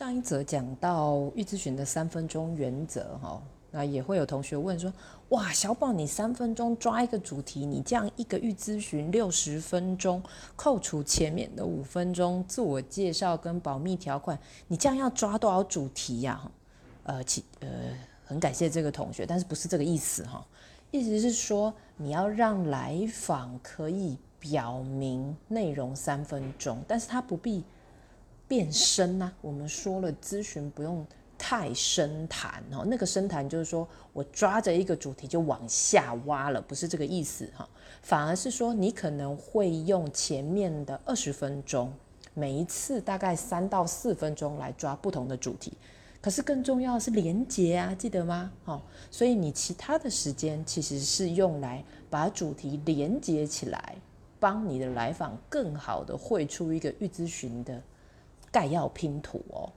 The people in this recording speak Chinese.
上一则讲到预咨询的三分钟原则，哈，那也会有同学问说，哇，小宝，你三分钟抓一个主题，你这样一个预咨询六十分钟，扣除前面的五分钟自我介绍跟保密条款，你这样要抓多少主题呀？呃，其呃，很感谢这个同学，但是不是这个意思哈？意思是说，你要让来访可以表明内容三分钟，但是他不必。变深呐，我们说了，咨询不用太深谈哦。那个深谈就是说我抓着一个主题就往下挖了，不是这个意思哈。反而是说你可能会用前面的二十分钟，每一次大概三到四分钟来抓不同的主题。可是更重要的是连接啊，记得吗？好，所以你其他的时间其实是用来把主题连接起来，帮你的来访更好的绘出一个预咨询的。概要拼图哦。